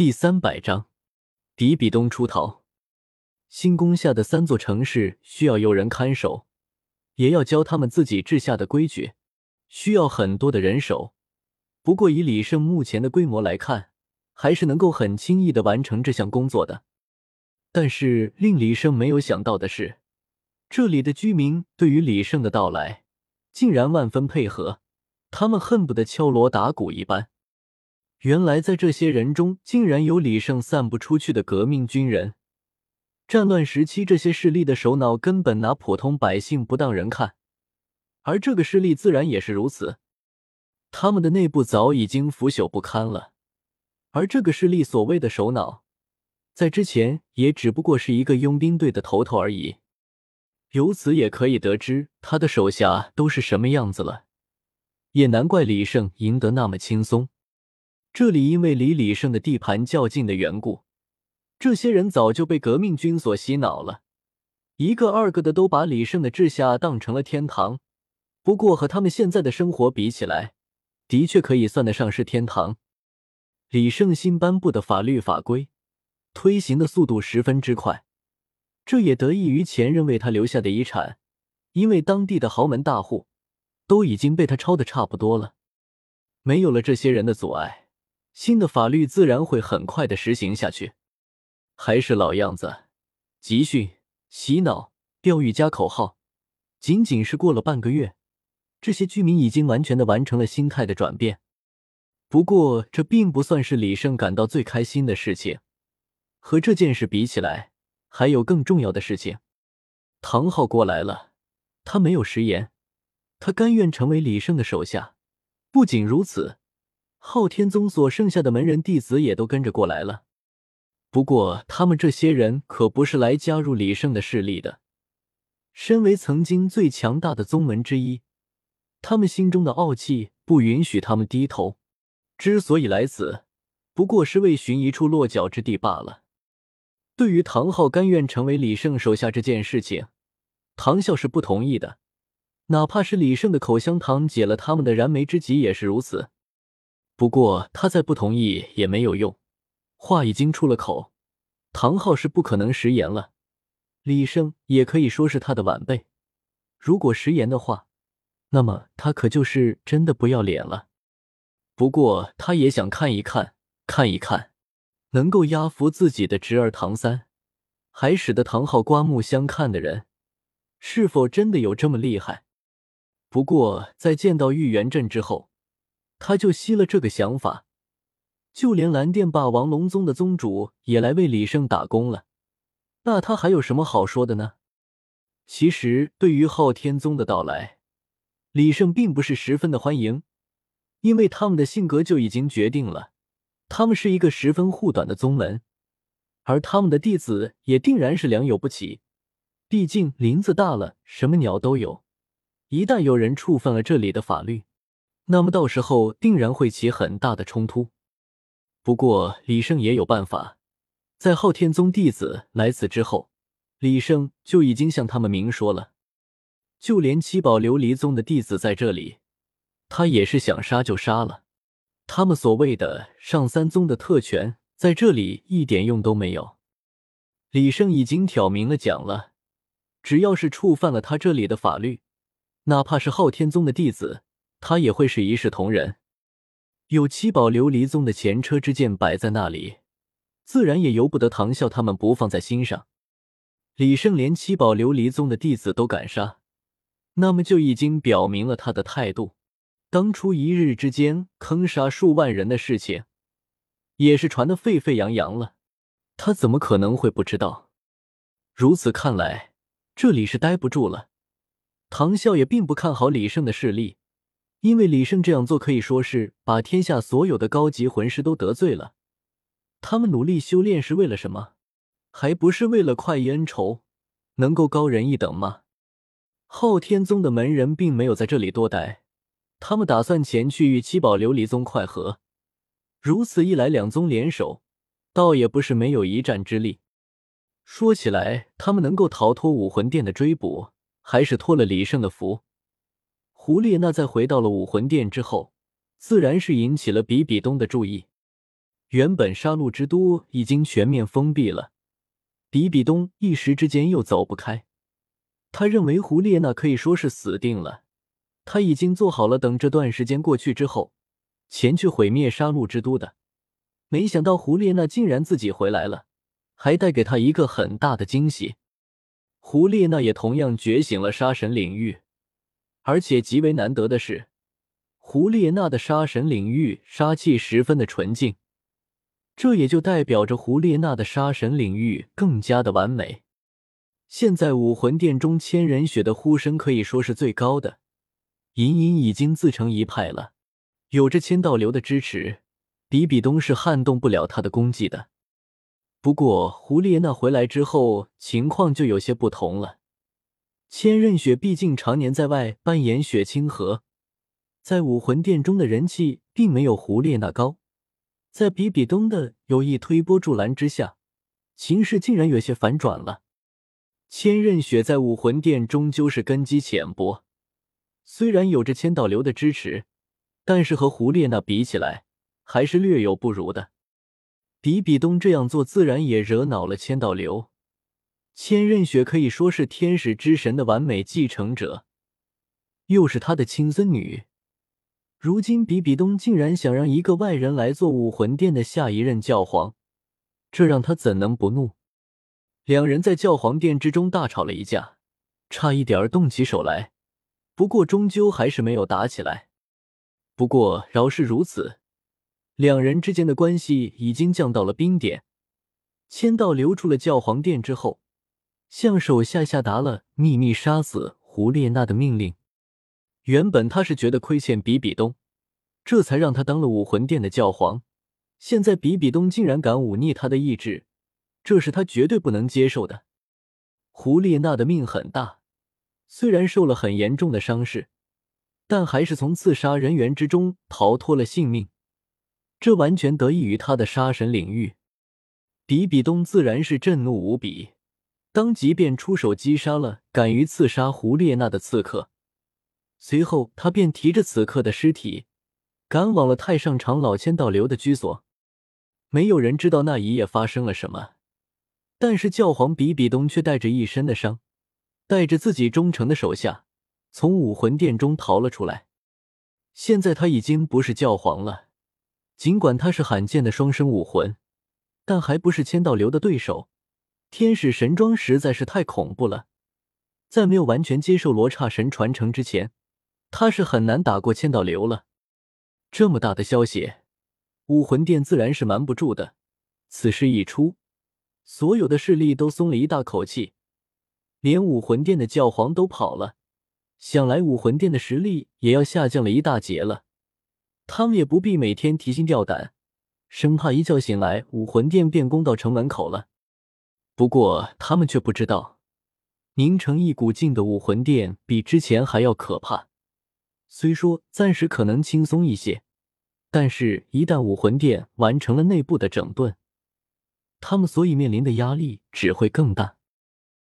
第三百章，比比东出逃。新攻下的三座城市需要有人看守，也要教他们自己治下的规矩，需要很多的人手。不过以李胜目前的规模来看，还是能够很轻易的完成这项工作的。但是令李胜没有想到的是，这里的居民对于李胜的到来，竟然万分配合，他们恨不得敲锣打鼓一般。原来在这些人中，竟然有李胜散不出去的革命军人。战乱时期，这些势力的首脑根本拿普通百姓不当人看，而这个势力自然也是如此。他们的内部早已经腐朽不堪了，而这个势力所谓的首脑，在之前也只不过是一个佣兵队的头头而已。由此也可以得知他的手下都是什么样子了，也难怪李胜赢得那么轻松。这里因为离李胜的地盘较近的缘故，这些人早就被革命军所洗脑了，一个二个的都把李胜的治下当成了天堂。不过和他们现在的生活比起来，的确可以算得上是天堂。李胜新颁布的法律法规推行的速度十分之快，这也得益于前任为他留下的遗产，因为当地的豪门大户都已经被他抄的差不多了，没有了这些人的阻碍。新的法律自然会很快的实行下去，还是老样子，集训、洗脑、钓鱼加口号。仅仅是过了半个月，这些居民已经完全的完成了心态的转变。不过，这并不算是李胜感到最开心的事情。和这件事比起来，还有更重要的事情。唐昊过来了，他没有食言，他甘愿成为李胜的手下。不仅如此。昊天宗所剩下的门人弟子也都跟着过来了，不过他们这些人可不是来加入李胜的势力的。身为曾经最强大的宗门之一，他们心中的傲气不允许他们低头。之所以来此，不过是为寻一处落脚之地罢了。对于唐昊甘愿成为李胜手下这件事情，唐啸是不同意的。哪怕是李胜的口香糖解了他们的燃眉之急，也是如此。不过他再不同意也没有用，话已经出了口，唐昊是不可能食言了。李胜也可以说是他的晚辈，如果食言的话，那么他可就是真的不要脸了。不过他也想看一看，看一看，能够压服自己的侄儿唐三，还使得唐昊刮目相看的人，是否真的有这么厉害？不过在见到玉元镇之后。他就息了这个想法，就连蓝电霸王龙宗的宗主也来为李胜打工了，那他还有什么好说的呢？其实，对于昊天宗的到来，李胜并不是十分的欢迎，因为他们的性格就已经决定了，他们是一个十分护短的宗门，而他们的弟子也定然是良莠不齐。毕竟林子大了，什么鸟都有，一旦有人触犯了这里的法律。那么到时候定然会起很大的冲突。不过李胜也有办法，在昊天宗弟子来此之后，李胜就已经向他们明说了，就连七宝琉璃宗的弟子在这里，他也是想杀就杀了。他们所谓的上三宗的特权，在这里一点用都没有。李胜已经挑明了讲了，只要是触犯了他这里的法律，哪怕是昊天宗的弟子。他也会是一视同仁，有七宝琉璃宗的前车之鉴摆在那里，自然也由不得唐啸他们不放在心上。李胜连七宝琉璃宗的弟子都敢杀，那么就已经表明了他的态度。当初一日之间坑杀数万人的事情，也是传得沸沸扬扬了，他怎么可能会不知道？如此看来，这里是待不住了。唐啸也并不看好李胜的势力。因为李胜这样做可以说是把天下所有的高级魂师都得罪了。他们努力修炼是为了什么？还不是为了快意恩仇，能够高人一等吗？昊天宗的门人并没有在这里多待，他们打算前去与七宝琉璃宗快合。如此一来，两宗联手，倒也不是没有一战之力。说起来，他们能够逃脱武魂殿的追捕，还是托了李胜的福。胡列娜在回到了武魂殿之后，自然是引起了比比东的注意。原本杀戮之都已经全面封闭了，比比东一时之间又走不开。他认为胡列娜可以说是死定了，他已经做好了等这段时间过去之后，前去毁灭杀戮之都的。没想到胡列娜竟然自己回来了，还带给他一个很大的惊喜。胡列娜也同样觉醒了杀神领域，而且极为难得的是，胡列娜的杀神领域杀气十分的纯净。这也就代表着胡列娜的杀神领域更加的完美。现在武魂殿中千人血的呼声可以说是最高的，隐隐已经自成一派了。有着千道流的支持，比比东是撼动不了他的功绩的。不过胡列娜回来之后，情况就有些不同了。千仞雪毕竟常年在外扮演雪清河，在武魂殿中的人气并没有胡列娜高。在比比东的有意推波助澜之下，情势竟然有些反转了。千仞雪在武魂殿终究是根基浅薄，虽然有着千道流的支持，但是和胡列娜比起来，还是略有不如的。比比东这样做，自然也惹恼了千道流。千仞雪可以说是天使之神的完美继承者，又是他的亲孙女。如今，比比东竟然想让一个外人来做武魂殿的下一任教皇，这让他怎能不怒？两人在教皇殿之中大吵了一架，差一点儿动起手来，不过终究还是没有打起来。不过饶是如此，两人之间的关系已经降到了冰点。千道流出了教皇殿之后，向手下下达了秘密杀死胡列娜的命令。原本他是觉得亏欠比比东，这才让他当了武魂殿的教皇。现在比比东竟然敢忤逆他的意志，这是他绝对不能接受的。胡列娜的命很大，虽然受了很严重的伤势，但还是从刺杀人员之中逃脱了性命，这完全得益于他的杀神领域。比比东自然是震怒无比，当即便出手击杀了敢于刺杀胡列娜的刺客。随后，他便提着此刻的尸体，赶往了太上长老千道流的居所。没有人知道那一夜发生了什么，但是教皇比比东却带着一身的伤，带着自己忠诚的手下，从武魂殿中逃了出来。现在他已经不是教皇了，尽管他是罕见的双生武魂，但还不是千道流的对手。天使神装实在是太恐怖了，在没有完全接受罗刹神传承之前。他是很难打过千道流了，这么大的消息，武魂殿自然是瞒不住的。此事一出，所有的势力都松了一大口气，连武魂殿的教皇都跑了，想来武魂殿的实力也要下降了一大截了。他们也不必每天提心吊胆，生怕一觉醒来武魂殿便攻到城门口了。不过他们却不知道，凝成一股劲的武魂殿比之前还要可怕。虽说暂时可能轻松一些，但是，一旦武魂殿完成了内部的整顿，他们所以面临的压力只会更大。